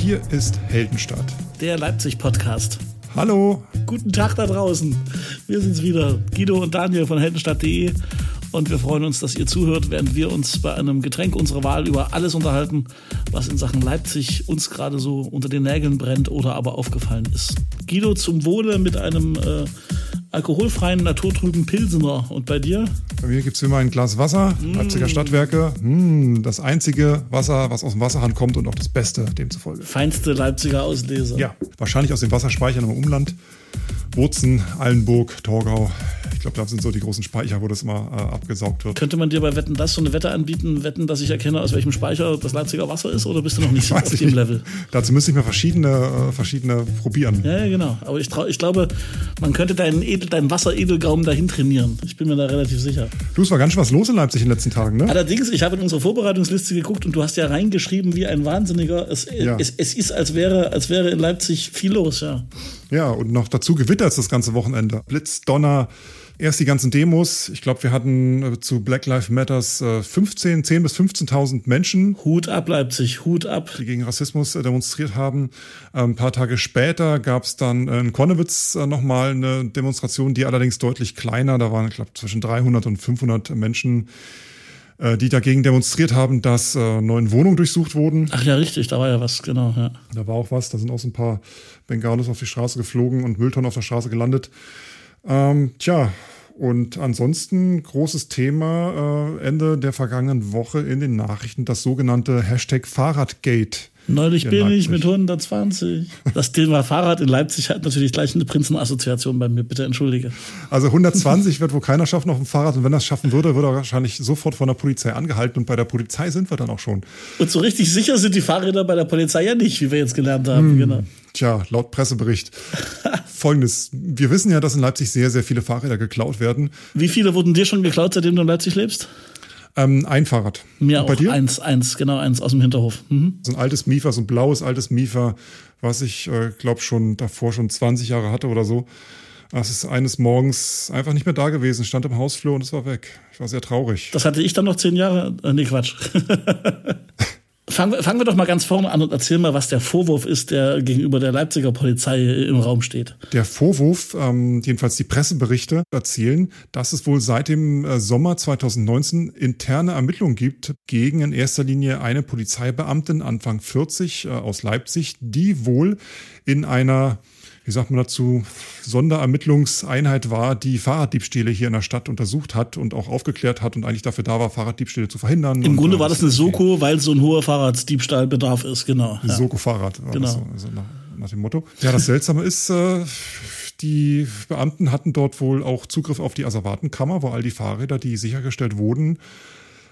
Hier ist Heldenstadt. Der Leipzig-Podcast. Hallo. Guten Tag da draußen. Wir sind's wieder. Guido und Daniel von heldenstadt.de. Und wir freuen uns, dass ihr zuhört, während wir uns bei einem Getränk unserer Wahl über alles unterhalten, was in Sachen Leipzig uns gerade so unter den Nägeln brennt oder aber aufgefallen ist. Guido zum Wohle mit einem äh, alkoholfreien, naturtrüben Pilsener. Und bei dir? Bei mir gibt es immer ein Glas Wasser, mm. Leipziger Stadtwerke. Mm, das einzige Wasser, was aus dem Wasserhahn kommt und auch das Beste demzufolge. Feinste Leipziger Ausleser. Ja, wahrscheinlich aus den Wasserspeichern im Umland. Wurzen, Allenburg, Torgau. Ich glaube, das sind so die großen Speicher, wo das immer äh, abgesaugt wird. Könnte man dir bei Wetten das so eine Wette anbieten, wetten, dass ich erkenne, aus welchem Speicher das Leipziger Wasser ist, oder bist du noch nicht auf dem nicht. Level? Dazu müsste ich mal verschiedene, äh, verschiedene probieren. Ja, ja, genau. Aber ich, ich glaube, man könnte deinen, Edel, deinen Wasseredelgaumen dahin trainieren. Ich bin mir da relativ sicher. Du, es war ganz schön was los in Leipzig in den letzten Tagen, ne? Allerdings, ich habe in unsere Vorbereitungsliste geguckt und du hast ja reingeschrieben wie ein Wahnsinniger. Es, ja. es, es ist, als wäre, als wäre in Leipzig viel los, ja. Ja, und noch dazu gewittert das ganze Wochenende. Blitz, Donner, erst die ganzen Demos. Ich glaube, wir hatten äh, zu Black Lives Matters 15, äh, 10 bis 15.000 Menschen. Hut ab, Leipzig, Hut ab. Die gegen Rassismus äh, demonstriert haben. Ein paar Tage später gab es dann in Konnewitz nochmal eine Demonstration, die allerdings deutlich kleiner. Da waren, ich glaube, zwischen 300 und 500 Menschen die dagegen demonstriert haben, dass äh, neuen Wohnungen durchsucht wurden. Ach ja, richtig, da war ja was, genau. Ja. Da war auch was, da sind auch so ein paar Bengalos auf die Straße geflogen und Mülltonnen auf der Straße gelandet. Ähm, tja, und ansonsten großes Thema äh, Ende der vergangenen Woche in den Nachrichten, das sogenannte Hashtag Fahrradgate. Neulich bin ich mit 120. Das Thema Fahrrad in Leipzig hat natürlich gleich eine Prinzenassoziation bei mir. Bitte entschuldige. Also 120 wird wohl keiner schaffen auf dem Fahrrad. Und wenn er es schaffen würde, würde er wahrscheinlich sofort von der Polizei angehalten. Und bei der Polizei sind wir dann auch schon. Und so richtig sicher sind die Fahrräder bei der Polizei ja nicht, wie wir jetzt gelernt haben. Hm. Genau. Tja, laut Pressebericht. Folgendes. Wir wissen ja, dass in Leipzig sehr, sehr viele Fahrräder geklaut werden. Wie viele wurden dir schon geklaut, seitdem du in Leipzig lebst? Ähm, ein Fahrrad. Mir auch. Dir? Eins, eins, genau, eins aus dem Hinterhof. Mhm. So ein altes Mifa, so ein blaues altes Mifa, was ich, äh, glaube schon davor schon 20 Jahre hatte oder so. Das ist eines Morgens einfach nicht mehr da gewesen, stand im Hausflur und es war weg. Ich war sehr traurig. Das hatte ich dann noch zehn Jahre. Äh, nee, Quatsch. Fangen wir, fangen wir doch mal ganz vorne an und erzähl mal, was der Vorwurf ist, der gegenüber der Leipziger Polizei im Raum steht. Der Vorwurf, ähm, jedenfalls die Presseberichte erzählen, dass es wohl seit dem äh, Sommer 2019 interne Ermittlungen gibt gegen in erster Linie eine Polizeibeamtin Anfang 40 äh, aus Leipzig, die wohl in einer wie sagt man dazu, Sonderermittlungseinheit war, die Fahrraddiebstähle hier in der Stadt untersucht hat und auch aufgeklärt hat und eigentlich dafür da war, Fahrraddiebstähle zu verhindern. Im Grunde war das eine Soko, weil so ein hoher Fahrraddiebstahlbedarf ist, genau. Ja. Soko-Fahrrad, genau. So, also nach, nach, dem Motto. Ja, das Seltsame ist, äh, die Beamten hatten dort wohl auch Zugriff auf die Asservatenkammer, wo all die Fahrräder, die sichergestellt wurden,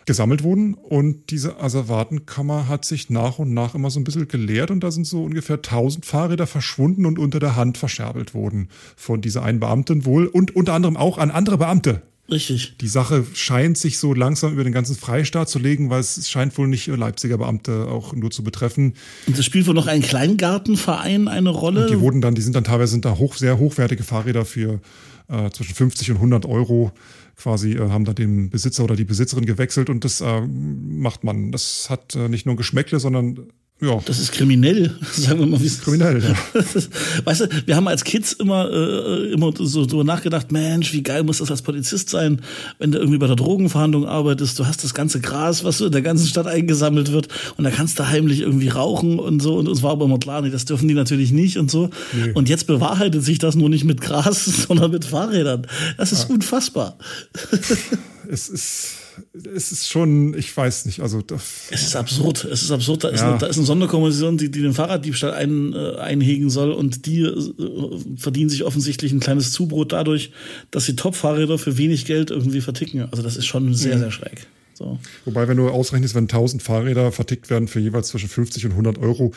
gesammelt wurden. Und diese Asservatenkammer hat sich nach und nach immer so ein bisschen geleert und da sind so ungefähr 1000 Fahrräder verschwunden und unter der Hand verscherbelt worden von dieser einen Beamtin wohl und unter anderem auch an andere Beamte. Richtig. Die Sache scheint sich so langsam über den ganzen Freistaat zu legen, weil es scheint wohl nicht Leipziger Beamte auch nur zu betreffen. Und das spielt wohl noch ein Kleingartenverein eine Rolle? Und die wurden dann, die sind dann teilweise sind da hoch, sehr hochwertige Fahrräder für äh, zwischen 50 und 100 Euro quasi äh, haben da den Besitzer oder die Besitzerin gewechselt und das äh, macht man. Das hat äh, nicht nur Geschmäckle, sondern ja. Das ist kriminell, sagen wir mal. Wie kriminell, ja. weißt du, wir haben als Kids immer, äh, immer so, so nachgedacht, Mensch, wie geil muss das als Polizist sein, wenn du irgendwie bei der Drogenverhandlung arbeitest, du hast das ganze Gras, was so in der ganzen Stadt eingesammelt wird und da kannst du heimlich irgendwie rauchen und so und uns war aber immer klar, nee, das dürfen die natürlich nicht und so. Nee. Und jetzt bewahrheitet sich das nur nicht mit Gras, sondern mit Fahrrädern. Das ist ja. unfassbar. es ist es ist schon, ich weiß nicht, also es ist absurd. Es ist absurd. Da ist, ja. eine, da ist eine Sonderkommission, die, die den Fahrraddiebstahl ein, äh, einhegen soll und die äh, verdienen sich offensichtlich ein kleines Zubrot dadurch, dass sie Top-Fahrräder für wenig Geld irgendwie verticken. Also das ist schon sehr, mhm. sehr schräg. So. Wobei, wenn du ausrechnest, wenn 1000 Fahrräder vertickt werden für jeweils zwischen 50 und 100 Euro,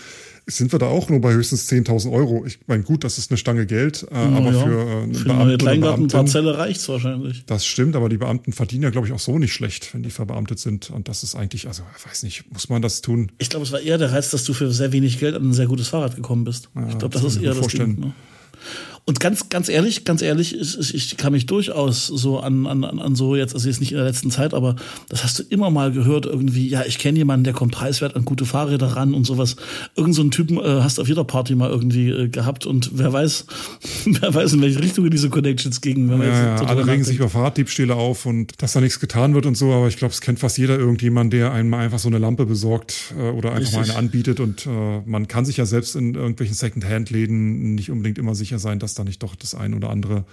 sind wir da auch nur bei höchstens 10.000 Euro. Ich meine, gut, das ist eine Stange Geld, äh, ja, aber ja. für äh, eine für Beamte Kleingartenparzelle reicht es wahrscheinlich. Das stimmt, aber die Beamten verdienen ja, glaube ich, auch so nicht schlecht, wenn die verbeamtet sind. Und das ist eigentlich, also, ich weiß nicht, muss man das tun? Ich glaube, es war eher der Reiz, dass du für sehr wenig Geld an ein sehr gutes Fahrrad gekommen bist. Ja, ich glaube, das ist eher das Ding. Ne? Und ganz, ganz ehrlich, ganz ehrlich, ich, ich kann mich durchaus so an, an, an so jetzt, also jetzt nicht in der letzten Zeit, aber das hast du immer mal gehört, irgendwie, ja, ich kenne jemanden, der kommt preiswert an gute Fahrräder ran und sowas. Irgend so einen Typen äh, hast du auf jeder Party mal irgendwie äh, gehabt und wer weiß, wer weiß, in welche Richtung diese Connections gingen. Wenn ja, ja, alle regen sich über Fahrraddiebstähle auf und dass da nichts getan wird und so, aber ich glaube, es kennt fast jeder irgendjemand, der einem einfach so eine Lampe besorgt äh, oder einfach Richtig. mal eine anbietet und äh, man kann sich ja selbst in irgendwelchen Second-Hand-Läden nicht unbedingt immer sicher sein, dass da nicht doch das ein oder andere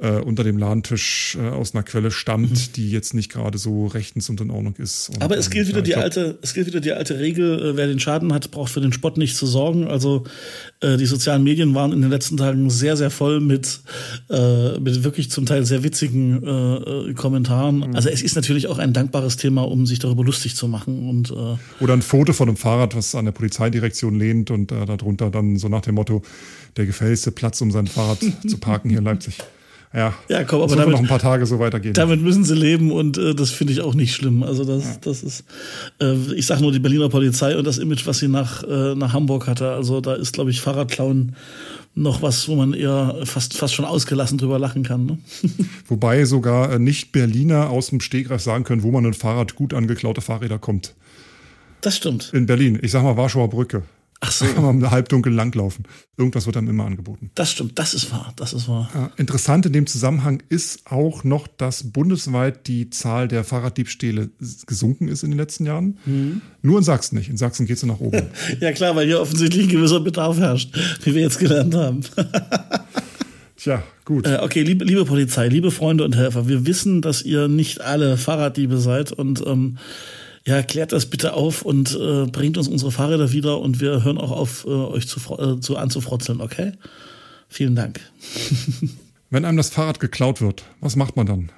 äh, unter dem Ladentisch äh, aus einer Quelle stammt, mhm. die jetzt nicht gerade so rechtens und in Ordnung ist. Und, Aber es gilt wieder die glaub, alte, es gilt wieder die alte Regel, äh, wer den Schaden hat, braucht für den Spott nicht zu sorgen. Also äh, die sozialen Medien waren in den letzten Tagen sehr, sehr voll mit, äh, mit wirklich zum Teil sehr witzigen äh, Kommentaren. Mhm. Also es ist natürlich auch ein dankbares Thema, um sich darüber lustig zu machen. Und, Oder ein Foto von einem Fahrrad, was an der Polizeidirektion lehnt und darunter dann so nach dem Motto, der gefälligste Platz, um sein Fahrrad zu parken hier in Leipzig. Ja, ja komm, aber damit, noch ein paar Tage so weitergehen. Damit müssen sie leben und äh, das finde ich auch nicht schlimm. Also das, ja. das ist, äh, ich sage nur die Berliner Polizei und das Image, was sie nach, äh, nach Hamburg hatte. Also da ist, glaube ich, Fahrradklauen noch was, wo man eher fast, fast schon ausgelassen drüber lachen kann. Ne? Wobei sogar äh, Nicht-Berliner aus dem Stegreif sagen können, wo man ein Fahrrad gut angeklaute Fahrräder kommt. Das stimmt. In Berlin. Ich sag mal Warschauer Brücke. Ach so. Da kann man halbdunkel langlaufen. Irgendwas wird dann immer angeboten. Das stimmt, das ist wahr, das ist wahr. Ja, interessant in dem Zusammenhang ist auch noch, dass bundesweit die Zahl der Fahrraddiebstähle gesunken ist in den letzten Jahren. Mhm. Nur in Sachsen nicht. In Sachsen geht es nach oben. ja klar, weil hier offensichtlich ein gewisser Bedarf herrscht, wie wir jetzt gelernt haben. Tja, gut. Äh, okay, liebe, liebe Polizei, liebe Freunde und Helfer, wir wissen, dass ihr nicht alle Fahrraddiebe seid und ähm, ja, klärt das bitte auf und äh, bringt uns unsere Fahrräder wieder und wir hören auch auf, äh, euch zu, äh, zu anzufrotzeln, okay? Vielen Dank. Wenn einem das Fahrrad geklaut wird, was macht man dann?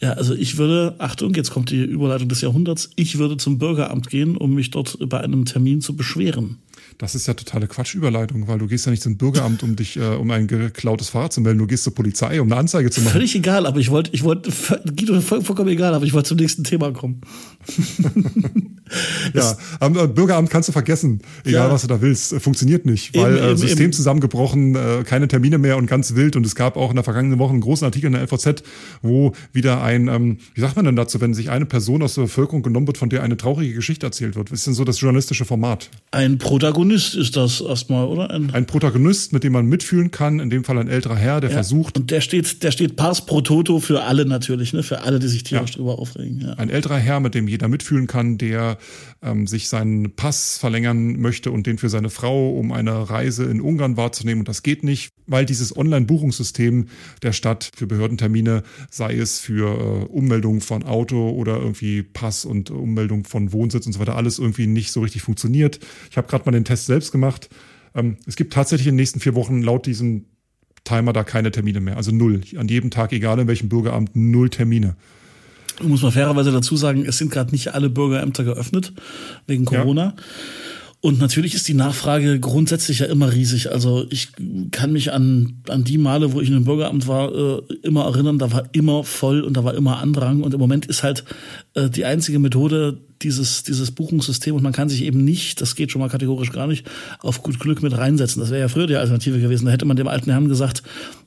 Ja, also ich würde, Achtung, jetzt kommt die Überleitung des Jahrhunderts, ich würde zum Bürgeramt gehen, um mich dort bei einem Termin zu beschweren. Das ist ja totale Quatschüberleitung, weil du gehst ja nicht zum Bürgeramt, um dich, äh, um ein geklautes Fahrrad zu melden. Du gehst zur Polizei, um eine Anzeige zu machen. Völlig egal, aber ich wollte, ich wollte, Guido, voll, vollkommen egal, aber ich wollte zum nächsten Thema kommen. ja, am äh, Bürgeramt kannst du vergessen, egal ja. was du da willst. Äh, funktioniert nicht, weil eben, äh, System eben. zusammengebrochen, äh, keine Termine mehr und ganz wild. Und es gab auch in der vergangenen Woche einen großen Artikel in der LVZ, wo wieder ein, ähm, wie sagt man denn dazu, wenn sich eine Person aus der Bevölkerung genommen wird, von der eine traurige Geschichte erzählt wird? Was ist denn so das journalistische Format? Ein Protagonist ist das erstmal, oder? Ein, ein, Protagonist, mit dem man mitfühlen kann, in dem Fall ein älterer Herr, der ja. versucht. Und der steht, der steht pars pro toto für alle natürlich, ne? Für alle, die sich tierisch ja. drüber aufregen. Ja. Ein älterer Herr, mit dem jeder mitfühlen kann, der ähm, sich seinen Pass verlängern möchte und den für seine Frau, um eine Reise in Ungarn wahrzunehmen. Und das geht nicht, weil dieses Online-Buchungssystem der Stadt für Behördentermine, sei es für äh, Ummeldung von Auto oder irgendwie Pass und Ummeldung von Wohnsitz und so weiter, alles irgendwie nicht so richtig funktioniert. Ich habe gerade mal den Test selbst gemacht. Ähm, es gibt tatsächlich in den nächsten vier Wochen laut diesem Timer da keine Termine mehr. Also null. An jedem Tag, egal in welchem Bürgeramt, null Termine. Muss man fairerweise dazu sagen, es sind gerade nicht alle Bürgerämter geöffnet wegen Corona. Ja. Und natürlich ist die Nachfrage grundsätzlich ja immer riesig. Also ich kann mich an, an die Male, wo ich in einem Bürgeramt war, äh, immer erinnern, da war immer voll und da war immer Andrang. Und im Moment ist halt die einzige Methode, dieses, dieses Buchungssystem und man kann sich eben nicht, das geht schon mal kategorisch gar nicht, auf gut Glück mit reinsetzen. Das wäre ja früher die Alternative gewesen. Da hätte man dem alten Herrn gesagt,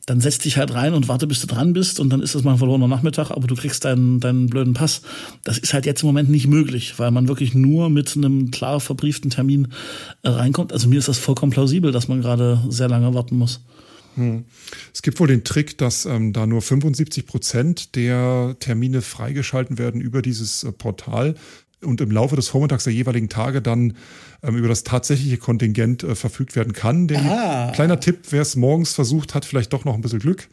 dann setz dich halt rein und warte, bis du dran bist und dann ist das mal ein verlorener Nachmittag, aber du kriegst deinen, deinen blöden Pass. Das ist halt jetzt im Moment nicht möglich, weil man wirklich nur mit einem klar verbrieften Termin äh, reinkommt. Also mir ist das vollkommen plausibel, dass man gerade sehr lange warten muss. Hm. Es gibt wohl den Trick, dass ähm, da nur 75 Prozent der Termine freigeschalten werden über dieses äh, Portal und im Laufe des Vormittags der jeweiligen Tage dann ähm, über das tatsächliche Kontingent äh, verfügt werden kann. Der ah. kleiner Tipp, wer es morgens versucht hat, vielleicht doch noch ein bisschen Glück.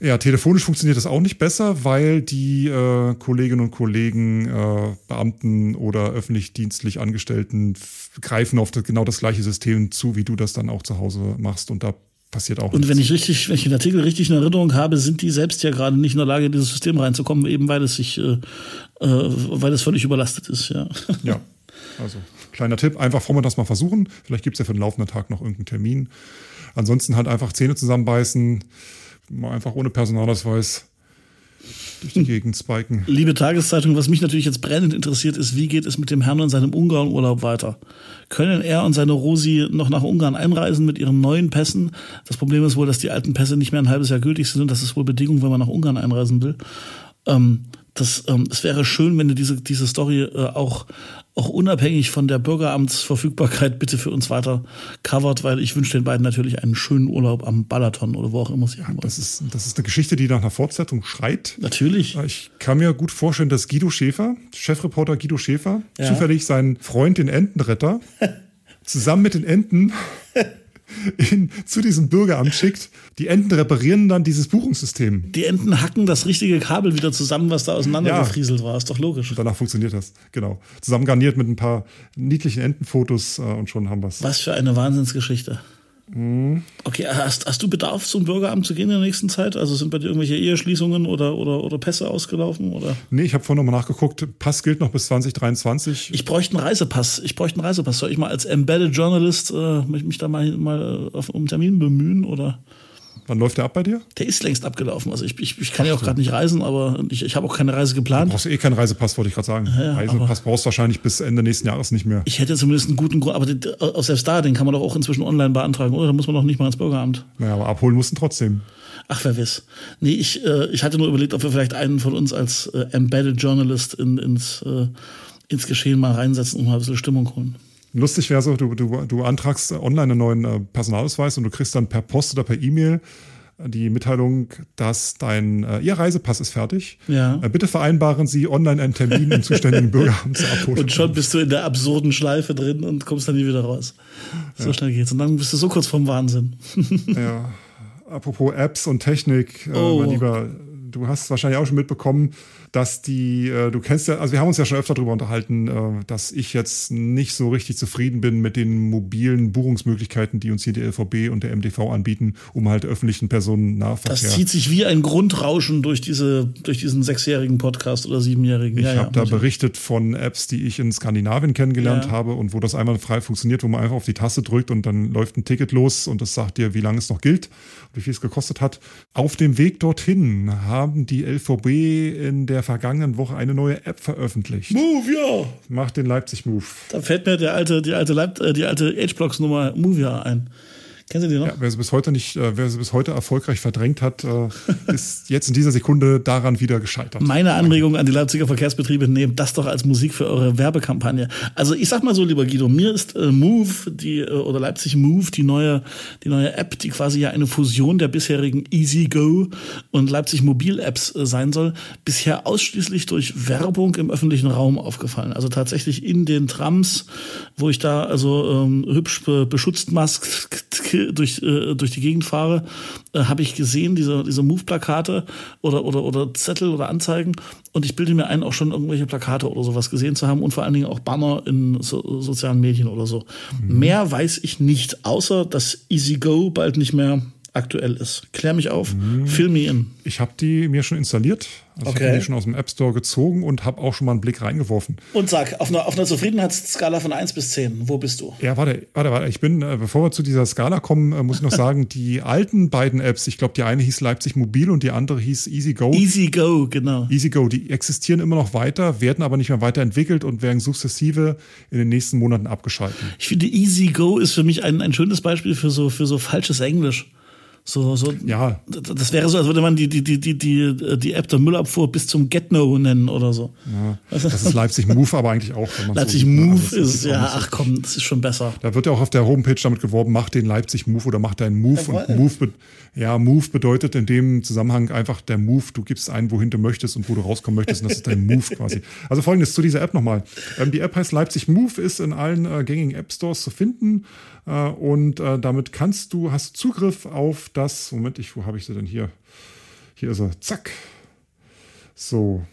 Ja, telefonisch funktioniert das auch nicht besser, weil die äh, Kolleginnen und Kollegen, äh, Beamten oder öffentlich-dienstlich Angestellten greifen auf das, genau das gleiche System zu, wie du das dann auch zu Hause machst. Und da passiert auch. Und nichts. wenn ich richtig, wenn ich den Artikel richtig in Erinnerung habe, sind die selbst ja gerade nicht in der Lage, in dieses System reinzukommen, eben weil es sich, äh, äh, weil es völlig überlastet ist, ja. Ja. Also, kleiner Tipp, einfach vormittags mal versuchen. Vielleicht gibt es ja für den laufenden Tag noch irgendeinen Termin. Ansonsten halt einfach Zähne zusammenbeißen, mal einfach ohne Personalausweis durch die Gegend spiken. Liebe Tageszeitung, was mich natürlich jetzt brennend interessiert, ist, wie geht es mit dem Herrn und seinem Ungarn-Urlaub weiter? Können er und seine Rosi noch nach Ungarn einreisen mit ihren neuen Pässen? Das Problem ist wohl, dass die alten Pässe nicht mehr ein halbes Jahr gültig sind und das ist wohl Bedingung, wenn man nach Ungarn einreisen will. Ähm, das, ähm, es wäre schön, wenn du diese, diese Story äh, auch, auch unabhängig von der Bürgeramtsverfügbarkeit bitte für uns weiter covert, weil ich wünsche den beiden natürlich einen schönen Urlaub am Balaton oder wo auch immer sie haben das ist, das ist eine Geschichte, die nach einer Fortsetzung schreit. Natürlich. Äh, ich kann mir gut vorstellen, dass Guido Schäfer, Chefreporter Guido Schäfer, ja. zufällig seinen Freund, den Entenretter, zusammen mit den Enten in, zu diesem Bürgeramt schickt. Die Enten reparieren dann dieses Buchungssystem. Die Enten hacken das richtige Kabel wieder zusammen, was da auseinandergefrieselt ja. war. Ist doch logisch. Und danach funktioniert das, genau. Zusammen garniert mit ein paar niedlichen Entenfotos äh, und schon haben wir es. Was für eine Wahnsinnsgeschichte. Mhm. Okay, hast, hast du Bedarf, zum Bürgeramt zu gehen in der nächsten Zeit? Also sind bei dir irgendwelche Eheschließungen oder, oder, oder Pässe ausgelaufen? Oder? Nee, ich habe vorhin nochmal nachgeguckt. Pass gilt noch bis 2023. Ich bräuchte einen Reisepass. Ich bräuchte einen Reisepass. Soll ich mal als Embedded Journalist äh, mich, mich da mal, mal auf, um einen Termin bemühen? Oder? Wann läuft der ab bei dir? Der ist längst abgelaufen. Also ich, ich, ich kann ja auch gerade nicht reisen, aber ich, ich habe auch keine Reise geplant. Du brauchst eh keinen Reisepass, wollte ich gerade sagen. Ja, Reisepass brauchst du wahrscheinlich bis Ende nächsten Jahres nicht mehr. Ich hätte zumindest einen guten Grund, aber den, selbst da, den kann man doch auch inzwischen online beantragen, oder? Da muss man doch nicht mal ins Bürgeramt. Naja, aber abholen mussten trotzdem. Ach, wer weiß. Nee, ich, äh, ich hatte nur überlegt, ob wir vielleicht einen von uns als äh, Embedded Journalist in, ins, äh, ins Geschehen mal reinsetzen und mal ein bisschen Stimmung holen. Lustig wäre so, du, du, du antragst online einen neuen äh, Personalausweis und du kriegst dann per Post oder per E-Mail die Mitteilung, dass dein äh, Ihr Reisepass ist fertig. Ja. Äh, bitte vereinbaren Sie online einen Termin im zuständigen Bürgeramt zur Abholung. Und schon bist du in der absurden Schleife drin und kommst dann nie wieder raus. So ja. schnell geht's. Und dann bist du so kurz vorm Wahnsinn. ja. Apropos Apps und Technik, äh, oh. mein Lieber, du hast wahrscheinlich auch schon mitbekommen, dass die, äh, du kennst ja, also wir haben uns ja schon öfter darüber unterhalten, äh, dass ich jetzt nicht so richtig zufrieden bin mit den mobilen Buchungsmöglichkeiten, die uns hier die LVB und der MDV anbieten, um halt öffentlichen Personennahverkehr. Das zieht sich wie ein Grundrauschen durch diese, durch diesen sechsjährigen Podcast oder siebenjährigen. Ich ja, habe ja, da berichtet von Apps, die ich in Skandinavien kennengelernt ja. habe und wo das einmal frei funktioniert, wo man einfach auf die Taste drückt und dann läuft ein Ticket los und das sagt dir, wie lange es noch gilt, wie viel es gekostet hat. Auf dem Weg dorthin haben die LVB in der der vergangenen Woche eine neue App veröffentlicht. Move, ja. Macht den Leipzig Move. Da fällt mir der alte, die alte, Leip äh, die alte H-Blocks-Nummer Move ja ein. Kennen Sie die noch? Ja, wer sie bis heute nicht, äh, wer sie bis heute erfolgreich verdrängt hat, äh, ist jetzt in dieser Sekunde daran wieder gescheitert. Meine Anregung an die Leipziger Verkehrsbetriebe, nehmt das doch als Musik für eure Werbekampagne. Also ich sag mal so, lieber Guido, mir ist äh, Move, die, äh, oder Leipzig Move, die neue, die neue App, die quasi ja eine Fusion der bisherigen Easy Go und Leipzig Mobil Apps äh, sein soll, bisher ausschließlich durch Werbung im öffentlichen Raum aufgefallen. Also tatsächlich in den Trams, wo ich da also ähm, hübsch be beschutzt mask durch, äh, durch die Gegend fahre, äh, habe ich gesehen, diese, diese Move-Plakate oder, oder, oder Zettel oder Anzeigen. Und ich bilde mir ein, auch schon irgendwelche Plakate oder sowas gesehen zu haben und vor allen Dingen auch Banner in so, sozialen Medien oder so. Mhm. Mehr weiß ich nicht, außer dass Easy Go bald nicht mehr aktuell ist. Klär mich auf, mhm. fill me in. Ich habe die mir schon installiert. Also okay. ich habe die schon aus dem App Store gezogen und habe auch schon mal einen Blick reingeworfen. Und sag, auf einer, auf einer Zufriedenheitsskala von 1 bis 10, wo bist du? Ja, warte, warte, warte. Ich bin, äh, bevor wir zu dieser Skala kommen, äh, muss ich noch sagen, die alten beiden Apps, ich glaube, die eine hieß Leipzig Mobil und die andere hieß Easy Go. Easy Go, genau. Easy Go, die existieren immer noch weiter, werden aber nicht mehr weiterentwickelt und werden sukzessive in den nächsten Monaten abgeschaltet. Ich finde, Easy Go ist für mich ein, ein schönes Beispiel für so, für so falsches Englisch. So, so, ja. Das wäre so, als würde man die, die, die, die, die, die App der Müllabfuhr bis zum Get-No nennen oder so. Ja, das ist Leipzig Move aber eigentlich auch. Leipzig so Move also ist, ja, ach komm, das ist schon besser. Da wird ja auch auf der Homepage damit geworben, mach den Leipzig Move oder mach deinen Move. Ja, und Move, ja, Move bedeutet in dem Zusammenhang einfach der Move. Du gibst ein, wohin du möchtest und wo du rauskommen möchtest und das ist dein Move quasi. Also folgendes zu dieser App nochmal. Ähm, die App heißt Leipzig Move, ist in allen äh, gängigen App Stores zu finden. Äh, und äh, damit kannst du, hast Zugriff auf das, Moment, ich, wo habe ich sie denn hier? Hier ist er, zack. So,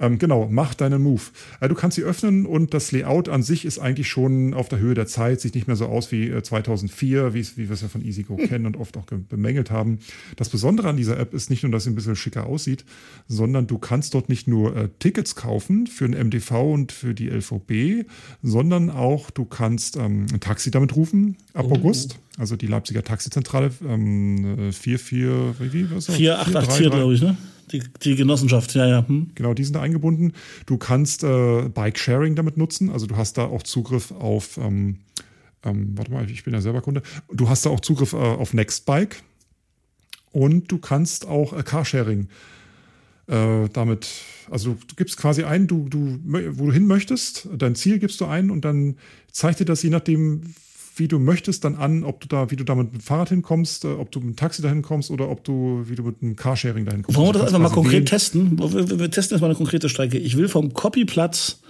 ähm, genau, mach deinen Move. Äh, du kannst sie öffnen und das Layout an sich ist eigentlich schon auf der Höhe der Zeit, sieht nicht mehr so aus wie äh, 2004, wie wir es ja von EasyGo hm. kennen und oft auch bemängelt haben. Das Besondere an dieser App ist nicht nur, dass sie ein bisschen schicker aussieht, sondern du kannst dort nicht nur äh, Tickets kaufen für den MDV und für die LVB, sondern auch du kannst ähm, ein Taxi damit rufen ab oh. August. Also die Leipziger Taxizentrale ähm, 44, wie, was 4884, glaube ich, ne? Die, die Genossenschaft, ja, ja. Hm. Genau, die sind da eingebunden. Du kannst äh, Bike-Sharing damit nutzen. Also du hast da auch Zugriff auf, ähm, ähm, warte mal, ich bin ja selber Kunde. Du hast da auch Zugriff äh, auf Nextbike. Und du kannst auch äh, Carsharing äh, damit, also du gibst quasi ein, du, du, wo du hin möchtest, dein Ziel gibst du ein und dann zeigt dir das je nachdem, wie du möchtest, dann an, ob du da, wie du da mit dem Fahrrad hinkommst, äh, ob du mit dem Taxi dahin kommst oder ob du, wie du mit einem Carsharing dahin kommst. Wollen wir Also das du einfach mal konkret testen? Wir, wir testen jetzt mal eine konkrete Strecke. Ich will vom Copyplatz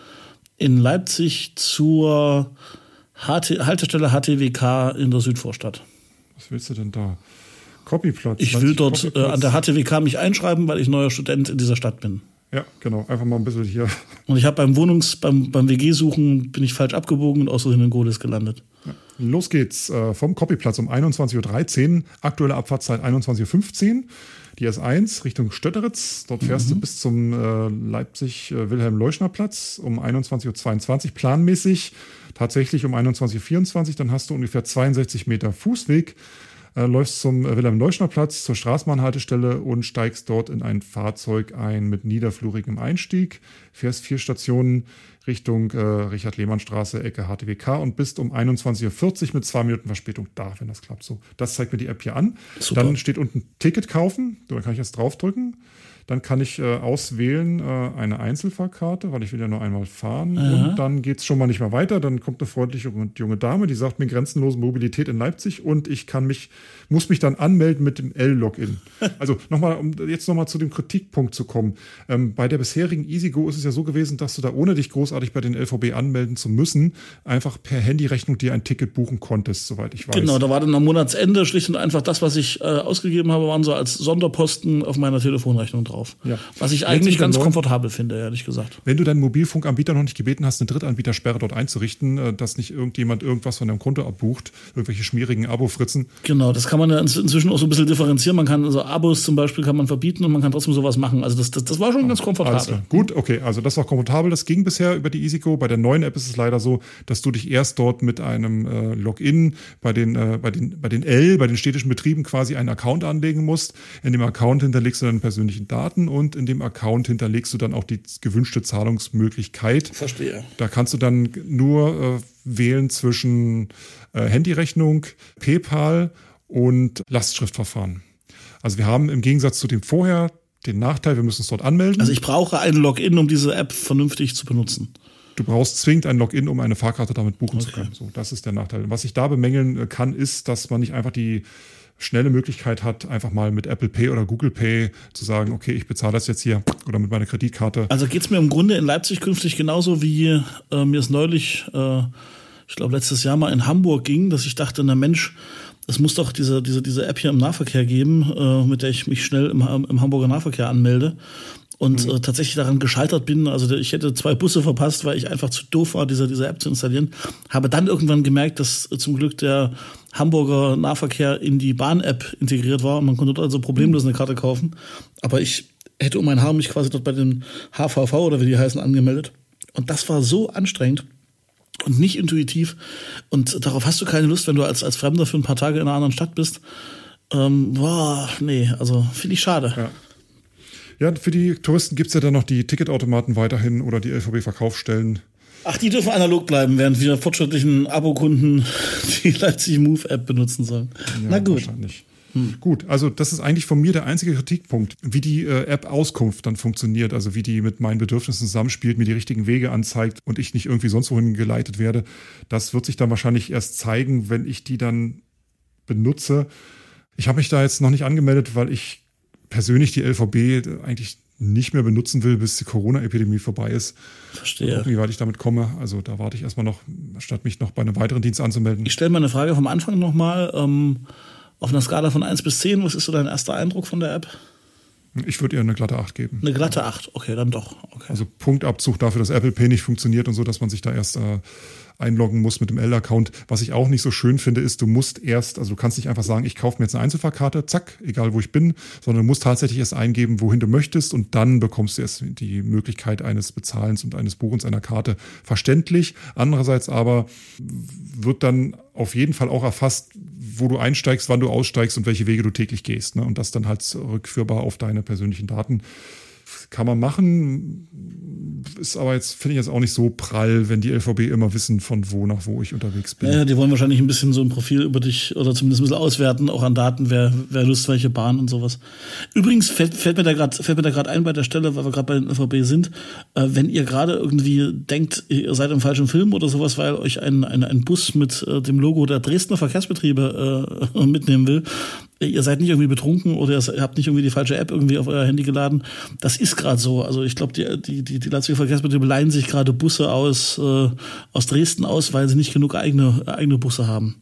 in Leipzig zur HT, Haltestelle HTWK in der Südvorstadt. wählen. Was willst du denn da? Copyplatz. Ich will dort äh, an der HTWK mich einschreiben, weil ich neuer Student in dieser Stadt bin. Ja, genau. Einfach mal ein bisschen hier. Und ich habe beim Wohnungs-, beim, beim WG-Suchen bin ich falsch abgebogen und außerdem in Golis gelandet. Los geht's äh, vom Copyplatz um 21.13 Uhr. Aktuelle Abfahrtszeit 21.15 Uhr. Die S1 Richtung Stötteritz. Dort fährst du bis zum äh, Leipzig-Wilhelm-Leuschner-Platz um 21.22 Uhr. Planmäßig tatsächlich um 21.24 Uhr. Dann hast du ungefähr 62 Meter Fußweg. Äh, läufst zum äh, Wilhelm-Leuschner-Platz, zur Straßenbahnhaltestelle und steigst dort in ein Fahrzeug ein mit niederflurigem Einstieg. Fährst vier Stationen Richtung äh, Richard-Lehmann-Straße, Ecke HTWK und bist um 21.40 Uhr mit zwei Minuten Verspätung da, wenn das klappt. So, das zeigt mir die App hier an. Super. Dann steht unten Ticket kaufen. So, Da kann ich jetzt draufdrücken. Dann kann ich äh, auswählen äh, eine Einzelfahrkarte, weil ich will ja nur einmal fahren. Und dann geht es schon mal nicht mehr weiter. Dann kommt eine freundliche junge- junge Dame, die sagt mir grenzenlose Mobilität in Leipzig und ich kann mich, muss mich dann anmelden mit dem L-Login. Also nochmal, um jetzt nochmal zu dem Kritikpunkt zu kommen. Ähm, bei der bisherigen EasyGo ist es ja so gewesen, dass du da ohne dich großartig bei den LVB anmelden zu müssen, einfach per Handyrechnung dir ein Ticket buchen konntest, soweit ich weiß. Genau, da war dann am Monatsende schlicht und einfach das, was ich äh, ausgegeben habe, waren so als Sonderposten auf meiner Telefonrechnung drauf. Ja. Was ich eigentlich ganz neuen- komfortabel finde, ehrlich gesagt. Wenn du deinen Mobilfunkanbieter noch nicht gebeten hast, eine Drittanbietersperre dort einzurichten, äh, dass nicht irgendjemand irgendwas von deinem Konto abbucht, irgendwelche schmierigen Abo-Fritzen. Genau, das kann man ja inzwischen auch so ein bisschen differenzieren. Man kann also Abos zum Beispiel kann man verbieten und man kann trotzdem sowas machen. Also das, das, das war schon ganz Alles komfortabel. Gut, okay, also das war komfortabel. Das ging bisher über die EasyGo. Bei der neuen App ist es leider so, dass du dich erst dort mit einem äh, Login bei den, äh, bei, den, bei den L, bei den städtischen Betrieben quasi einen Account anlegen musst. In dem Account hinterlegst du deine persönlichen Daten und in dem Account hinterlegst du dann auch die gewünschte Zahlungsmöglichkeit. Verstehe. Da kannst du dann nur äh, wählen zwischen äh, Handyrechnung, PayPal und Lastschriftverfahren. Also wir haben im Gegensatz zu dem vorher den Nachteil, wir müssen uns dort anmelden. Also ich brauche ein Login, um diese App vernünftig zu benutzen. du brauchst zwingend ein Login, um eine Fahrkarte damit buchen zu können. So, das ist der Nachteil. Was ich da bemängeln äh, kann, ist, dass man nicht einfach die schnelle Möglichkeit hat, einfach mal mit Apple Pay oder Google Pay zu sagen, okay, ich bezahle das jetzt hier oder mit meiner Kreditkarte. Also geht's mir im Grunde in Leipzig künftig genauso wie äh, mir es neulich, äh, ich glaube letztes Jahr mal in Hamburg ging, dass ich dachte, na Mensch, es muss doch diese, diese, diese App hier im Nahverkehr geben, äh, mit der ich mich schnell im, im Hamburger Nahverkehr anmelde. Und äh, tatsächlich daran gescheitert bin, also ich hätte zwei Busse verpasst, weil ich einfach zu doof war, diese, diese App zu installieren. Habe dann irgendwann gemerkt, dass äh, zum Glück der Hamburger Nahverkehr in die Bahn-App integriert war und man konnte dort also problemlos eine Karte kaufen. Aber ich hätte um mein Haar mich quasi dort bei den HVV oder wie die heißen angemeldet. Und das war so anstrengend und nicht intuitiv. Und darauf hast du keine Lust, wenn du als, als Fremder für ein paar Tage in einer anderen Stadt bist. Ähm, boah, nee, also finde ich schade. Ja. Ja, für die Touristen gibt's ja dann noch die Ticketautomaten weiterhin oder die LVB-Verkaufsstellen. Ach, die dürfen analog bleiben, während wir fortschrittlichen Abokunden die Leipzig Move App benutzen sollen. Na gut. Wahrscheinlich. Gut, also das ist eigentlich von mir der einzige Kritikpunkt, wie die äh, App Auskunft dann funktioniert, also wie die mit meinen Bedürfnissen zusammenspielt, mir die richtigen Wege anzeigt und ich nicht irgendwie sonst wohin geleitet werde. Das wird sich dann wahrscheinlich erst zeigen, wenn ich die dann benutze. Ich habe mich da jetzt noch nicht angemeldet, weil ich persönlich die LVB eigentlich nicht mehr benutzen will, bis die Corona-Epidemie vorbei ist. Verstehe. Wie weit ich damit komme. Also da warte ich erstmal noch, statt mich noch bei einem weiteren Dienst anzumelden. Ich stelle mal eine Frage vom Anfang nochmal. Ähm, auf einer Skala von 1 bis 10, was ist so dein erster Eindruck von der App? Ich würde ihr eine glatte 8 geben. Eine glatte 8. Okay, dann doch. Okay. Also Punktabzug dafür, dass Apple Pay nicht funktioniert und so, dass man sich da erst äh, einloggen musst mit dem L-Account. Was ich auch nicht so schön finde, ist, du musst erst, also du kannst nicht einfach sagen, ich kaufe mir jetzt eine Einzelfahrkarte, zack, egal wo ich bin, sondern du musst tatsächlich erst eingeben, wohin du möchtest und dann bekommst du erst die Möglichkeit eines Bezahlens und eines Buchens einer Karte. Verständlich. Andererseits aber wird dann auf jeden Fall auch erfasst, wo du einsteigst, wann du aussteigst und welche Wege du täglich gehst. Ne? Und das dann halt rückführbar auf deine persönlichen Daten kann man machen, ist aber jetzt, finde ich jetzt auch nicht so prall, wenn die LVB immer wissen, von wo nach wo ich unterwegs bin. Ja, die wollen wahrscheinlich ein bisschen so ein Profil über dich oder zumindest ein bisschen auswerten, auch an Daten, wer, wer Lust, welche Bahn und sowas. Übrigens fällt, fällt mir da gerade ein bei der Stelle, weil wir gerade bei den LVB sind, äh, wenn ihr gerade irgendwie denkt, ihr seid im falschen Film oder sowas, weil euch ein, ein, ein Bus mit äh, dem Logo der Dresdner Verkehrsbetriebe äh, mitnehmen will, ihr seid nicht irgendwie betrunken oder ihr habt nicht irgendwie die falsche App irgendwie auf euer Handy geladen. Das ist gerade so. Also ich glaube, die, die, die, die Leipziger Verkehrsbetriebe leihen sich gerade Busse aus, äh, aus Dresden aus, weil sie nicht genug eigene, eigene Busse haben.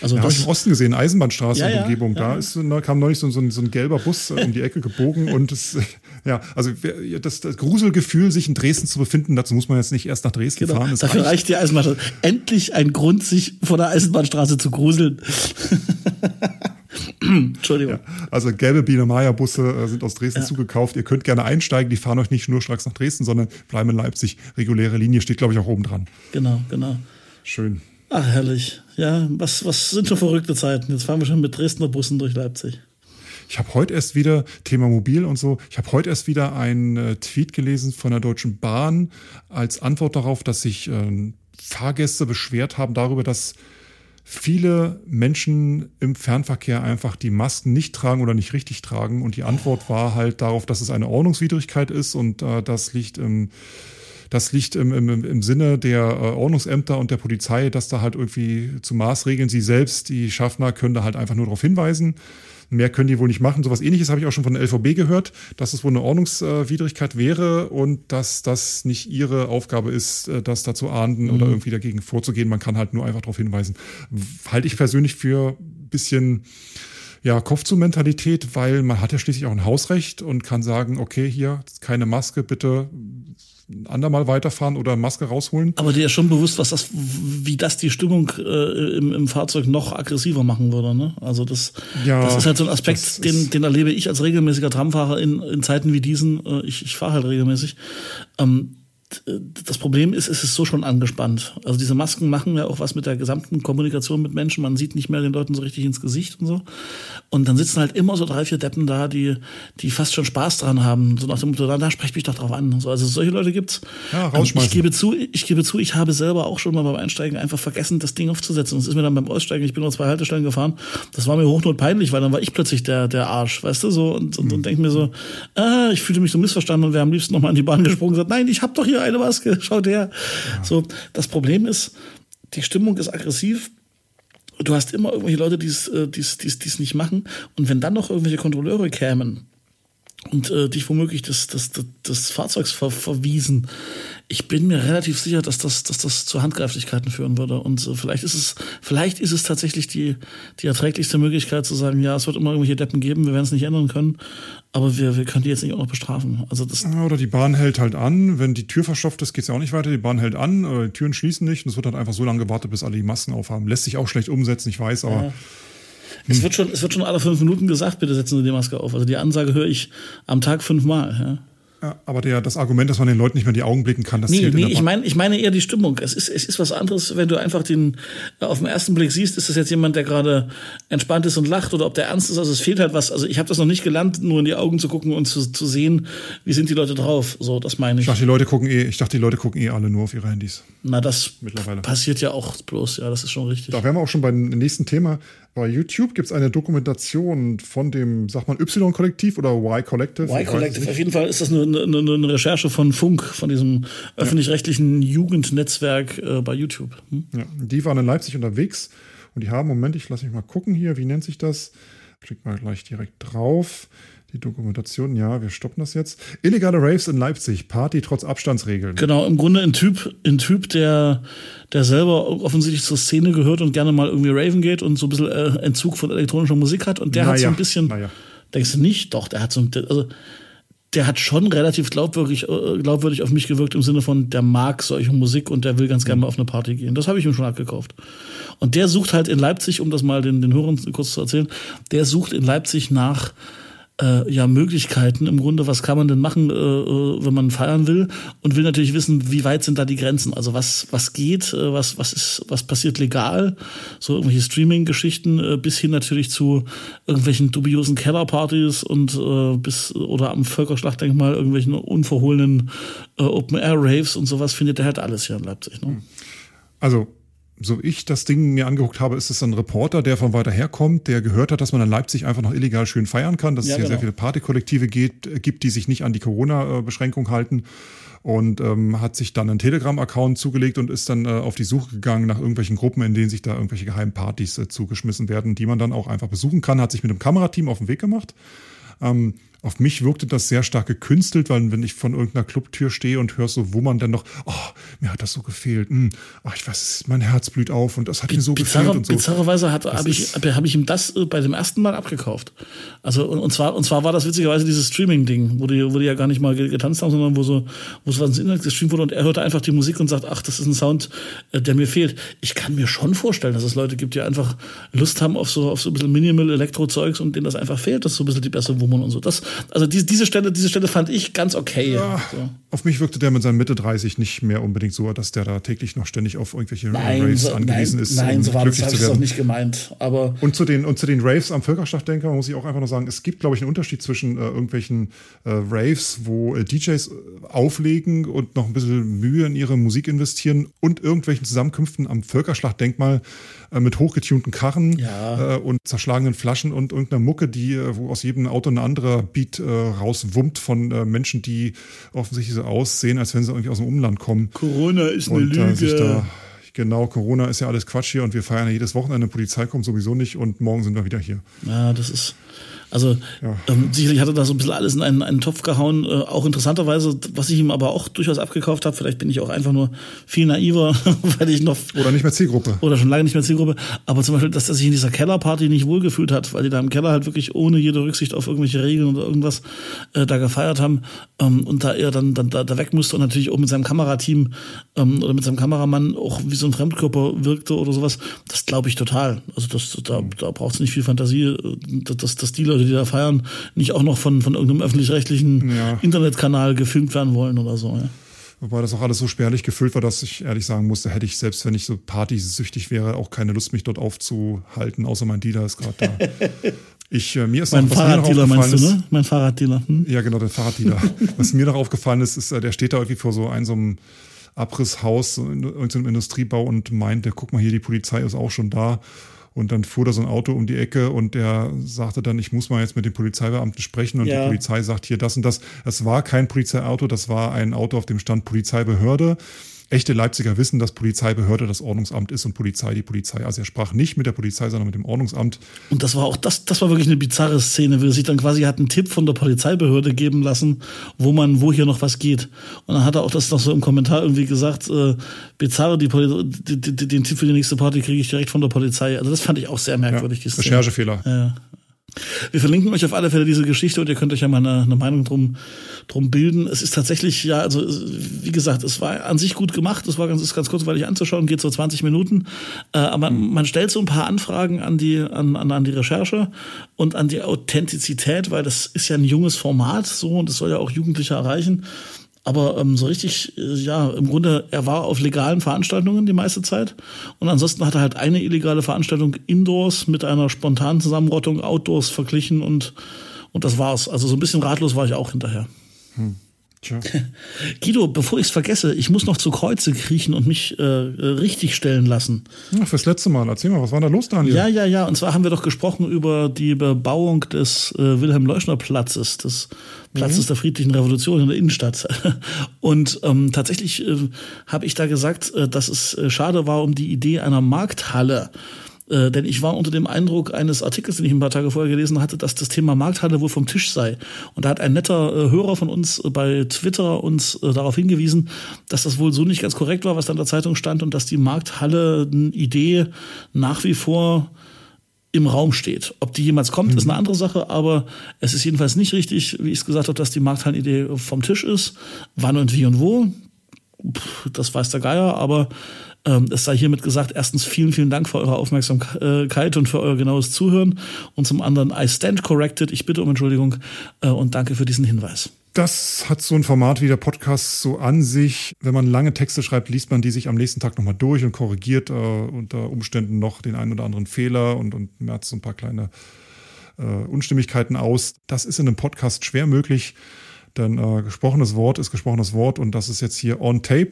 Also ja, habe ich im Osten gesehen, Eisenbahnstraße ja, in Umgebung. Ja, da ist, kam neulich so, so, so ein gelber Bus um die Ecke gebogen und es, ja, also das, das Gruselgefühl, sich in Dresden zu befinden, dazu muss man jetzt nicht erst nach Dresden genau, fahren. Dafür reicht. reicht die Eisenbahnstraße. Endlich ein Grund, sich vor der Eisenbahnstraße zu gruseln. Entschuldigung. Ja, also gelbe Biene Maya Busse äh, sind aus Dresden ja. zugekauft. Ihr könnt gerne einsteigen. Die fahren euch nicht schnurstracks nach Dresden, sondern bleiben in Leipzig. Reguläre Linie steht, glaube ich, auch oben dran. Genau, genau. Schön. Ach, herrlich. Ja, was, was sind schon verrückte Zeiten. Jetzt fahren wir schon mit Dresdner Bussen durch Leipzig. Ich habe heute erst wieder, Thema Mobil und so, ich habe heute erst wieder einen äh, Tweet gelesen von der Deutschen Bahn als Antwort darauf, dass sich äh, Fahrgäste beschwert haben darüber, dass viele Menschen im Fernverkehr einfach die Masken nicht tragen oder nicht richtig tragen. Und die Antwort war halt darauf, dass es eine Ordnungswidrigkeit ist und äh, das liegt im das liegt im, im, im Sinne der äh, Ordnungsämter und der Polizei, dass da halt irgendwie zu Maßregeln sie selbst, die Schaffner, können da halt einfach nur darauf hinweisen. Mehr können die wohl nicht machen. Sowas ähnliches habe ich auch schon von der LVB gehört, dass es wohl eine Ordnungswidrigkeit wäre und dass das nicht ihre Aufgabe ist, äh, das da zu ahnden mhm. oder irgendwie dagegen vorzugehen. Man kann halt nur einfach darauf hinweisen. Halte ich persönlich für ein bisschen ja, Kopf zu Mentalität, weil man hat ja schließlich auch ein Hausrecht und kann sagen, okay, hier keine Maske, bitte andermal weiterfahren oder Maske rausholen. Aber dir ist schon bewusst, was das, wie das die Stimmung äh, im, im Fahrzeug noch aggressiver machen würde. Ne? Also das, ja, das ist halt so ein Aspekt, den, den erlebe ich als regelmäßiger Tramfahrer in, in Zeiten wie diesen. Äh, ich, ich fahre halt regelmäßig. Ähm, das Problem ist, es ist so schon angespannt. Also diese Masken machen ja auch was mit der gesamten Kommunikation mit Menschen. Man sieht nicht mehr den Leuten so richtig ins Gesicht und so. Und dann sitzen halt immer so drei, vier Deppen da, die, die fast schon Spaß dran haben. So nach dem Motto, da, da sprecht mich doch drauf an. So, also solche Leute gibt's. Ja. Ich gebe zu, ich gebe zu, ich habe selber auch schon mal beim Einsteigen einfach vergessen, das Ding aufzusetzen. Und es ist mir dann beim Aussteigen, ich bin nur zwei Haltestellen gefahren. Das war mir hochnotpeinlich, weil dann war ich plötzlich der, der Arsch, weißt du, so. Und, und, und mhm. denke mir so, ah, ich fühle mich so missverstanden und wäre am liebsten nochmal an die Bahn gesprungen und gesagt, nein, ich habe doch hier eine Maske, schaut her. Ja. So, das Problem ist, die Stimmung ist aggressiv. Du hast immer irgendwelche Leute, die es äh, nicht machen. Und wenn dann noch irgendwelche Kontrolleure kämen, und äh, dich womöglich des, des, des, des Fahrzeugs ver, verwiesen. Ich bin mir relativ sicher, dass das, dass das zu Handgreiflichkeiten führen würde. Und äh, vielleicht ist es, vielleicht ist es tatsächlich die, die erträglichste Möglichkeit zu sagen, ja, es wird immer irgendwelche Deppen geben, wir werden es nicht ändern können, aber wir, wir können die jetzt nicht auch noch bestrafen. Also das oder die Bahn hält halt an, wenn die Tür verstopft ist, geht es ja auch nicht weiter. Die Bahn hält an, äh, die Türen schließen nicht und es wird halt einfach so lange gewartet, bis alle die Masken aufhaben. Lässt sich auch schlecht umsetzen, ich weiß, aber. Ja. Es wird schon, es wird schon alle fünf Minuten gesagt, bitte setzen Sie die Maske auf. Also die Ansage höre ich am Tag fünfmal. Ja. Ja, aber der, das Argument, dass man den Leuten nicht mehr in die Augen blicken kann, das nee, zählt nee, ich meine, ich meine eher die Stimmung. Es ist, es ist was anderes, wenn du einfach den äh, auf den ersten Blick siehst, ist das jetzt jemand, der gerade entspannt ist und lacht oder ob der ernst ist. Also es fehlt halt was. Also ich habe das noch nicht gelernt, nur in die Augen zu gucken und zu, zu sehen, wie sind die Leute drauf. So, das meine ich. Ich dachte, die Leute gucken eh, ich dachte, die Leute gucken eh alle nur auf ihre Handys. Na, das passiert ja auch bloß, ja, das ist schon richtig. Da wären wir auch schon beim nächsten Thema. Bei YouTube gibt es eine Dokumentation von dem, sag mal, Y-Kollektiv oder Y-Collective. Y-Collective, auf jeden Fall ist das eine, eine, eine, Recherche von Funk, von diesem öffentlich-rechtlichen Jugendnetzwerk äh, bei YouTube. Hm? Ja, die waren in Leipzig unterwegs und die haben, Moment, ich lasse mich mal gucken hier, wie nennt sich das? Klick mal gleich direkt drauf. Die Dokumentation, ja, wir stoppen das jetzt. Illegale Raves in Leipzig, Party trotz Abstandsregeln. Genau, im Grunde ein Typ, ein Typ, der, der selber offensichtlich zur Szene gehört und gerne mal irgendwie raven geht und so ein bisschen äh, Entzug von elektronischer Musik hat. Und der naja, hat so ein bisschen, naja. denkst du nicht? Doch, der hat so ein, also der hat schon relativ glaubwürdig, äh, glaubwürdig auf mich gewirkt im Sinne von, der mag solche Musik und der will ganz gerne mal auf eine Party gehen. Das habe ich ihm schon abgekauft. Und der sucht halt in Leipzig, um das mal den, den Hörern kurz zu erzählen, der sucht in Leipzig nach äh, ja Möglichkeiten im Grunde, was kann man denn machen, äh, äh, wenn man feiern will und will natürlich wissen, wie weit sind da die Grenzen, also was was geht, äh, was was ist was passiert legal, so irgendwelche Streaming-Geschichten äh, bis hin natürlich zu irgendwelchen dubiosen Kellerpartys und äh, bis oder am Völkerschlachtdenkmal irgendwelchen unverhohlenen äh, Open Air Raves und sowas findet er halt alles hier in Leipzig. Ne? Also so ich das Ding mir angeguckt habe, ist es ein Reporter, der von weiter her kommt, der gehört hat, dass man in Leipzig einfach noch illegal schön feiern kann, dass ja, es hier genau. sehr viele Partykollektive geht, gibt, die sich nicht an die Corona-Beschränkung halten und ähm, hat sich dann einen Telegram-Account zugelegt und ist dann äh, auf die Suche gegangen nach irgendwelchen Gruppen, in denen sich da irgendwelche geheimen Partys äh, zugeschmissen werden, die man dann auch einfach besuchen kann, hat sich mit einem Kamerateam auf den Weg gemacht. Ähm, auf mich wirkte das sehr stark gekünstelt, weil wenn ich von irgendeiner Clubtür stehe und höre so, wo man dann noch, oh, mir hat das so gefehlt, hm, ach, ich weiß, mein Herz blüht auf und das hat mir so Bizarre, gefehlt und so. Bizarrerweise habe ich, hab ich ihm das äh, bei dem ersten Mal abgekauft. Also und, und zwar und zwar war das witzigerweise dieses Streaming-Ding, wo die, wo die ja gar nicht mal getanzt haben, sondern wo so, wo es was ins Internet gestreamt wurde und er hörte einfach die Musik und sagt, ach, das ist ein Sound, äh, der mir fehlt. Ich kann mir schon vorstellen, dass es Leute gibt, die einfach Lust haben auf so auf so ein bisschen Minimal Elektro-Zeugs und denen das einfach fehlt, das ist so ein bisschen die bessere Wummern und so. Das, also diese, diese Stelle, diese Stelle fand ich ganz okay. Ja, so. Auf mich wirkte der mit seinem Mitte 30 nicht mehr unbedingt so, dass der da täglich noch ständig auf irgendwelche nein, Raves so, angewiesen nein, ist. Nein, um so war das, habe ich es auch nicht gemeint. Aber und zu den, und zu den Raves am Völkerschlachtdenker muss ich auch einfach noch sagen, es gibt, glaube ich, einen Unterschied zwischen äh, irgendwelchen äh, Raves, wo äh, DJs äh, auflegen und noch ein bisschen Mühe in ihre Musik investieren und irgendwelchen Zusammenkünften am Völkerschlachtdenkmal äh, mit hochgetunten Karren ja. Äh, und zerschlagenen Flaschen und irgendeiner Mucke, die, wo aus jedem Auto ein anderer Beat rauswummt von Menschen, die offensichtlich so aussehen, als wenn sie irgendwie aus dem Umland kommen. Corona ist eine und, Lüge. Da, genau, Corona ist ja alles Quatsch hier und wir feiern ja jedes Wochenende. Polizei kommt sowieso nicht und morgen sind wir wieder hier. Ja, das ist. Also ja. ähm, sicherlich hat er da so ein bisschen alles in einen, einen Topf gehauen. Äh, auch interessanterweise, was ich ihm aber auch durchaus abgekauft habe, vielleicht bin ich auch einfach nur viel naiver, weil ich noch. Oder nicht mehr Zielgruppe. Oder schon lange nicht mehr Zielgruppe. Aber zum Beispiel, dass er sich in dieser Kellerparty nicht wohlgefühlt hat, weil die da im Keller halt wirklich ohne jede Rücksicht auf irgendwelche Regeln oder irgendwas äh, da gefeiert haben. Ähm, und da er dann, dann da, da weg musste und natürlich auch mit seinem Kamerateam ähm, oder mit seinem Kameramann auch wie so ein Fremdkörper wirkte oder sowas, das glaube ich total. Also das, da, da braucht es nicht viel Fantasie, äh, dass, dass die Leute Leute, die da feiern, nicht auch noch von, von irgendeinem öffentlich-rechtlichen ja. Internetkanal gefilmt werden wollen oder so. Ja. Wobei das auch alles so spärlich gefüllt war, dass ich ehrlich sagen musste, hätte ich selbst, wenn ich so partysüchtig wäre, auch keine Lust, mich dort aufzuhalten, außer mein Dealer ist gerade da. Ich, äh, mir ist mein Fahrraddealer meinst du, ne? Mein Fahrraddealer. Hm? Ja, genau, der Fahrraddealer. was mir noch aufgefallen ist, ist, äh, der steht da irgendwie vor so einem, so einem Abrisshaus, so in, in so einem Industriebau und meint, der guck mal hier, die Polizei ist auch schon da. Und dann fuhr da so ein Auto um die Ecke und der sagte dann, ich muss mal jetzt mit dem Polizeibeamten sprechen. Und ja. die Polizei sagt hier das und das. Es war kein Polizeiauto, das war ein Auto, auf dem stand Polizeibehörde echte Leipziger wissen, dass Polizeibehörde das Ordnungsamt ist und Polizei die Polizei. Also er sprach nicht mit der Polizei, sondern mit dem Ordnungsamt. Und das war auch, das, das war wirklich eine bizarre Szene, wie er sich dann quasi hat einen Tipp von der Polizeibehörde geben lassen, wo man, wo hier noch was geht. Und dann hat er auch das noch so im Kommentar irgendwie gesagt, äh, bizarre, die, Poli die, die, den Tipp für die nächste Party kriege ich direkt von der Polizei. Also das fand ich auch sehr merkwürdig. Ja, Recherchefehler. Ja. Wir verlinken euch auf alle Fälle diese Geschichte und ihr könnt euch ja mal eine, eine, Meinung drum, drum bilden. Es ist tatsächlich, ja, also wie gesagt, es war an sich gut gemacht. Es war ganz, ist ganz kurzweilig anzuschauen, geht so 20 Minuten. Äh, aber mhm. man stellt so ein paar Anfragen an die, an, an, an die Recherche und an die Authentizität, weil das ist ja ein junges Format so und es soll ja auch Jugendliche erreichen. Aber ähm, so richtig, äh, ja, im Grunde, er war auf legalen Veranstaltungen die meiste Zeit. Und ansonsten hat er halt eine illegale Veranstaltung indoors mit einer spontanen Zusammenrottung outdoors verglichen und, und das war's. Also so ein bisschen ratlos war ich auch hinterher. Hm. Tja. Guido, bevor ich es vergesse, ich muss noch zu Kreuze kriechen und mich äh, richtig stellen lassen. Ja, fürs letzte Mal. Erzähl mal, was war da los, Daniel? Ja, ja, ja. Und zwar haben wir doch gesprochen über die Bebauung des äh, Wilhelm-Leuschner-Platzes, des Platzes mhm. der friedlichen Revolution in der Innenstadt. Und ähm, tatsächlich äh, habe ich da gesagt, äh, dass es äh, schade war um die Idee einer Markthalle. Äh, denn ich war unter dem Eindruck eines Artikels, den ich ein paar Tage vorher gelesen hatte, dass das Thema Markthalle wohl vom Tisch sei. Und da hat ein netter äh, Hörer von uns äh, bei Twitter uns äh, darauf hingewiesen, dass das wohl so nicht ganz korrekt war, was da in der Zeitung stand und dass die Markthalle-Idee nach wie vor im Raum steht. Ob die jemals kommt, mhm. ist eine andere Sache, aber es ist jedenfalls nicht richtig, wie ich es gesagt habe, dass die Markthallenidee vom Tisch ist. Wann und wie und wo, das weiß der Geier, aber ähm, es sei hiermit gesagt, erstens vielen, vielen Dank für eure Aufmerksamkeit und für euer genaues Zuhören. Und zum anderen, I stand corrected, ich bitte um Entschuldigung äh, und danke für diesen Hinweis. Das hat so ein Format wie der Podcast so an sich. Wenn man lange Texte schreibt, liest man die sich am nächsten Tag nochmal durch und korrigiert äh, unter Umständen noch den einen oder anderen Fehler und, und merzt so ein paar kleine äh, Unstimmigkeiten aus. Das ist in einem Podcast schwer möglich, denn äh, gesprochenes Wort ist gesprochenes Wort und das ist jetzt hier on tape.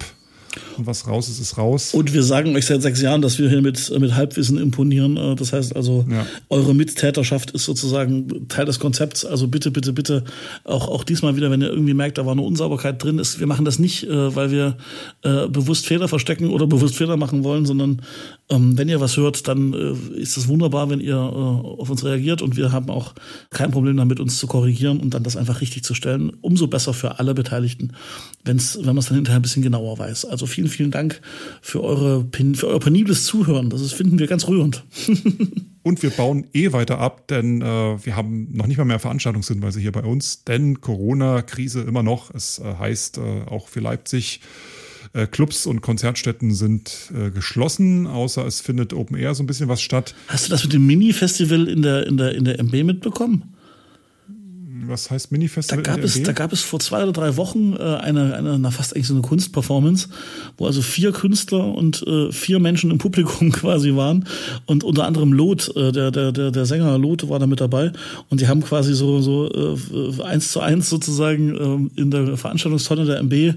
Und was raus ist, ist raus. Und wir sagen euch seit sechs Jahren, dass wir hier mit, mit Halbwissen imponieren. Äh, das heißt also, ja. eure Mittäterschaft ist sozusagen Teil des Konzepts. Also bitte, bitte, bitte, auch, auch diesmal wieder, wenn ihr irgendwie merkt, da war eine Unsauberkeit drin ist. Wir machen das nicht, äh, weil wir äh, bewusst Fehler verstecken oder bewusst Fehler machen wollen, sondern ähm, wenn ihr was hört, dann ist es wunderbar, wenn ihr auf uns reagiert. Und wir haben auch kein Problem damit, uns zu korrigieren und dann das einfach richtig zu stellen. Umso besser für alle Beteiligten, wenn's, wenn man es dann hinterher ein bisschen genauer weiß. Also vielen, vielen Dank für, eure, für euer penibles Zuhören. Das ist, finden wir ganz rührend. Und wir bauen eh weiter ab, denn äh, wir haben noch nicht mal mehr Veranstaltungshinweise hier bei uns, denn Corona-Krise immer noch. Es äh, heißt äh, auch für Leipzig, äh, Clubs und Konzertstätten sind äh, geschlossen, außer es findet Open Air so ein bisschen was statt. Hast du das mit dem Mini-Festival in der, in, der, in der MB mitbekommen? Was heißt Mini-Festival? Da gab, es, da gab es vor zwei oder drei Wochen äh, eine, eine, na, fast eigentlich so eine Kunstperformance, wo also vier Künstler und äh, vier Menschen im Publikum quasi waren. Und unter anderem Lot, äh, der, der, der, der Sänger Lot war da mit dabei. Und die haben quasi so, so äh, eins zu eins sozusagen äh, in der Veranstaltungstonne der MB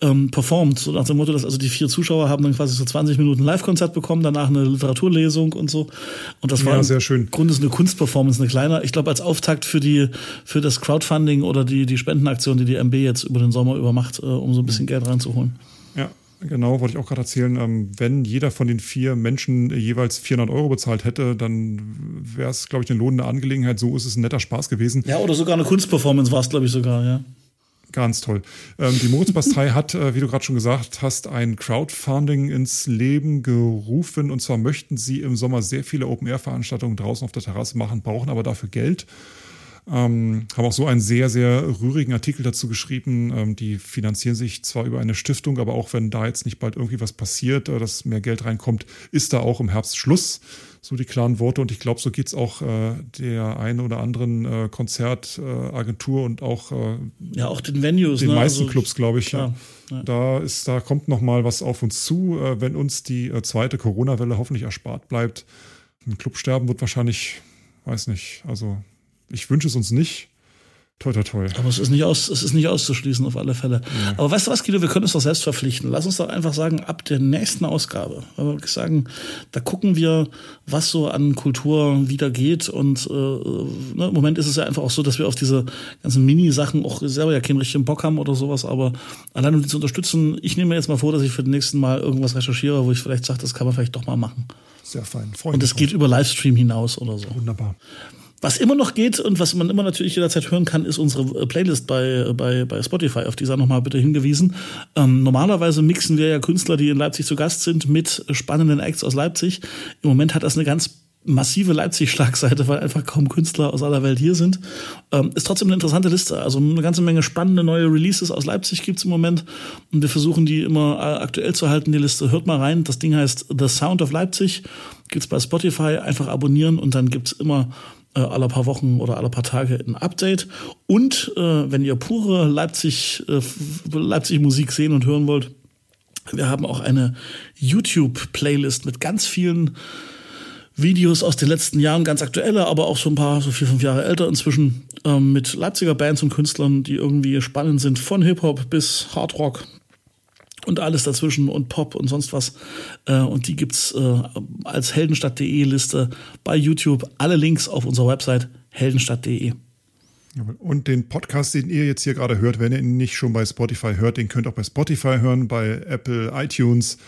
ähm, performt. So nach dem Motto, dass also die vier Zuschauer haben dann quasi so 20 Minuten Live-Konzert bekommen, danach eine Literaturlesung und so. Und das war ja, sehr schön. im Grunde eine Kunstperformance, eine kleine. Ich glaube, als Auftakt für die, für das Crowdfunding oder die, die Spendenaktion, die die MB jetzt über den Sommer über macht, äh, um so ein bisschen Geld reinzuholen. Ja, Genau, wollte ich auch gerade erzählen. Ähm, wenn jeder von den vier Menschen jeweils 400 Euro bezahlt hätte, dann wäre es, glaube ich, eine lohnende Angelegenheit. So ist es ein netter Spaß gewesen. Ja, oder sogar eine Kunstperformance war es, glaube ich, sogar, ja. Ganz toll. Ähm, die Moritzbastei hat, äh, wie du gerade schon gesagt hast, ein Crowdfunding ins Leben gerufen. Und zwar möchten sie im Sommer sehr viele Open-Air-Veranstaltungen draußen auf der Terrasse machen, brauchen aber dafür Geld. Ähm, haben auch so einen sehr, sehr rührigen Artikel dazu geschrieben. Ähm, die finanzieren sich zwar über eine Stiftung, aber auch wenn da jetzt nicht bald irgendwie was passiert, äh, dass mehr Geld reinkommt, ist da auch im Herbst Schluss. So die klaren Worte. Und ich glaube, so geht es auch äh, der einen oder anderen äh, Konzertagentur äh, und auch äh, ja auch den Venues, den ne? meisten also, Clubs, glaube ich. Ja. Ja. Da ist, da kommt noch mal was auf uns zu, äh, wenn uns die zweite Corona-Welle hoffentlich erspart bleibt. Ein Clubsterben wird wahrscheinlich, weiß nicht, also ich wünsche es uns nicht. Toi, toi, toi. Aber es ist nicht, aus, es ist nicht auszuschließen, auf alle Fälle. Ja. Aber weißt du was, Guido, wir können uns doch selbst verpflichten. Lass uns doch einfach sagen, ab der nächsten Ausgabe, weil wir sagen, da gucken wir, was so an Kultur wieder geht. Und äh, ne, im Moment ist es ja einfach auch so, dass wir auf diese ganzen Mini-Sachen auch selber ja keinen richtigen Bock haben oder sowas. Aber allein um die zu unterstützen, ich nehme mir jetzt mal vor, dass ich für den nächsten Mal irgendwas recherchiere, wo ich vielleicht sage, das kann man vielleicht doch mal machen. Sehr fein. Freund und es geht über Livestream hinaus oder so. Wunderbar. Was immer noch geht und was man immer natürlich jederzeit hören kann, ist unsere äh, Playlist bei, bei, bei Spotify. Auf die sei nochmal bitte hingewiesen. Ähm, normalerweise mixen wir ja Künstler, die in Leipzig zu Gast sind, mit spannenden Acts aus Leipzig. Im Moment hat das eine ganz massive Leipzig-Schlagseite, weil einfach kaum Künstler aus aller Welt hier sind. Ähm, ist trotzdem eine interessante Liste. Also eine ganze Menge spannende neue Releases aus Leipzig gibt's im Moment. Und wir versuchen die immer äh, aktuell zu halten, die Liste. Hört mal rein. Das Ding heißt The Sound of Leipzig. Gibt's bei Spotify. Einfach abonnieren und dann gibt's immer äh, alle paar Wochen oder alle paar Tage ein Update. Und äh, wenn ihr pure Leipzig, äh, Leipzig Musik sehen und hören wollt, wir haben auch eine YouTube-Playlist mit ganz vielen Videos aus den letzten Jahren, ganz aktuelle, aber auch so ein paar, so vier, fünf Jahre älter inzwischen, ähm, mit Leipziger Bands und Künstlern, die irgendwie spannend sind, von Hip-Hop bis Hard-Rock und alles dazwischen und Pop und sonst was. Äh, und die gibt's äh, als heldenstadt.de Liste bei YouTube. Alle Links auf unserer Website heldenstadt.de. Und den Podcast, den ihr jetzt hier gerade hört, wenn ihr ihn nicht schon bei Spotify hört, den könnt ihr auch bei Spotify hören, bei Apple iTunes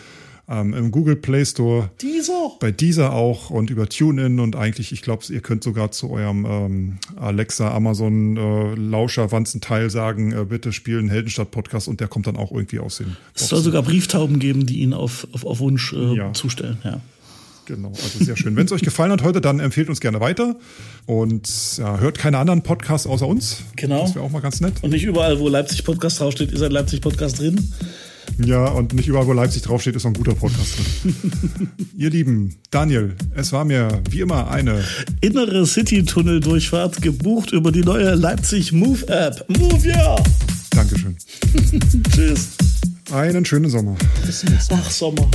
ähm, im Google Play Store. Dieser. Bei dieser auch und über TuneIn und eigentlich, ich glaube, ihr könnt sogar zu eurem ähm, Alexa, Amazon äh, Lauscher-Wanzenteil sagen, äh, bitte spielen Heldenstadt-Podcast und der kommt dann auch irgendwie aus den Es soll sogar Brieftauben geben, die ihn auf, auf, auf Wunsch äh, ja. zustellen, ja. Genau, also sehr schön. Wenn es euch gefallen hat heute, dann empfehlt uns gerne weiter und ja, hört keine anderen Podcasts außer uns. Genau. Das wäre auch mal ganz nett. Und nicht überall, wo Leipzig Podcast draufsteht, ist ein Leipzig Podcast drin. Ja, und nicht überall, wo Leipzig draufsteht, ist noch ein guter Podcast drin. Ihr Lieben, Daniel, es war mir wie immer eine innere City-Tunnel-Durchfahrt gebucht über die neue Leipzig Move App. Move ja! Dankeschön. Tschüss. Einen schönen Sommer. Bis zum nächsten Mal. Ach, Sommer.